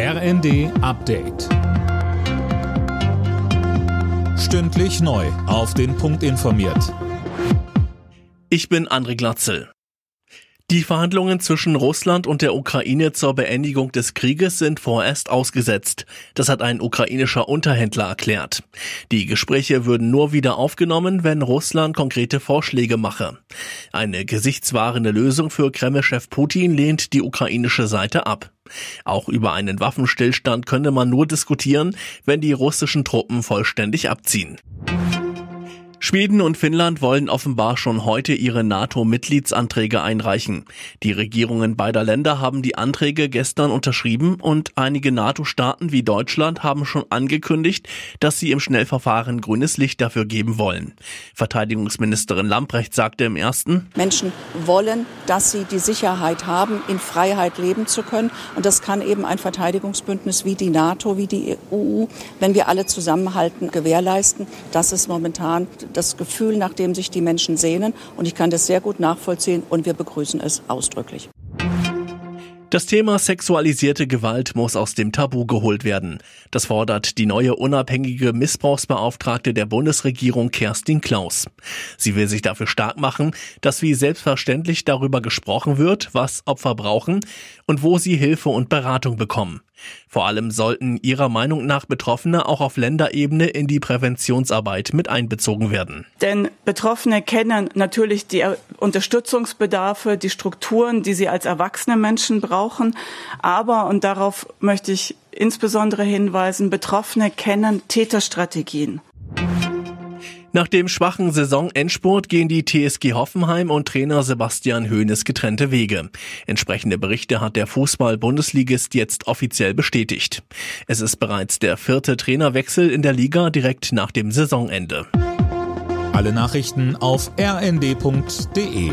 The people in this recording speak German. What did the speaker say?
RND Update. Stündlich neu. Auf den Punkt informiert. Ich bin André Glatzel. Die Verhandlungen zwischen Russland und der Ukraine zur Beendigung des Krieges sind vorerst ausgesetzt. Das hat ein ukrainischer Unterhändler erklärt. Die Gespräche würden nur wieder aufgenommen, wenn Russland konkrete Vorschläge mache. Eine gesichtswahrende Lösung für Kreml-Chef Putin lehnt die ukrainische Seite ab. Auch über einen Waffenstillstand könne man nur diskutieren, wenn die russischen Truppen vollständig abziehen. Schweden und Finnland wollen offenbar schon heute ihre NATO-Mitgliedsanträge einreichen. Die Regierungen beider Länder haben die Anträge gestern unterschrieben und einige NATO-Staaten wie Deutschland haben schon angekündigt, dass sie im Schnellverfahren grünes Licht dafür geben wollen. Verteidigungsministerin Lamprecht sagte im ersten, Menschen wollen, dass sie die Sicherheit haben, in Freiheit leben zu können. Und das kann eben ein Verteidigungsbündnis wie die NATO, wie die EU, wenn wir alle zusammenhalten, gewährleisten. Das ist momentan das Gefühl, nach dem sich die Menschen sehnen. Und ich kann das sehr gut nachvollziehen und wir begrüßen es ausdrücklich. Das Thema sexualisierte Gewalt muss aus dem Tabu geholt werden. Das fordert die neue unabhängige Missbrauchsbeauftragte der Bundesregierung Kerstin Klaus. Sie will sich dafür stark machen, dass wie selbstverständlich darüber gesprochen wird, was Opfer brauchen und wo sie Hilfe und Beratung bekommen. Vor allem sollten ihrer Meinung nach Betroffene auch auf Länderebene in die Präventionsarbeit mit einbezogen werden. Denn Betroffene kennen natürlich die Unterstützungsbedarfe, die Strukturen, die sie als erwachsene Menschen brauchen. Aber, und darauf möchte ich insbesondere hinweisen, Betroffene kennen Täterstrategien. Nach dem schwachen Saisonendspurt gehen die TSG Hoffenheim und Trainer Sebastian Hoeneß getrennte Wege. Entsprechende Berichte hat der Fußball-Bundesligist jetzt offiziell bestätigt. Es ist bereits der vierte Trainerwechsel in der Liga direkt nach dem Saisonende. Alle Nachrichten auf rnd.de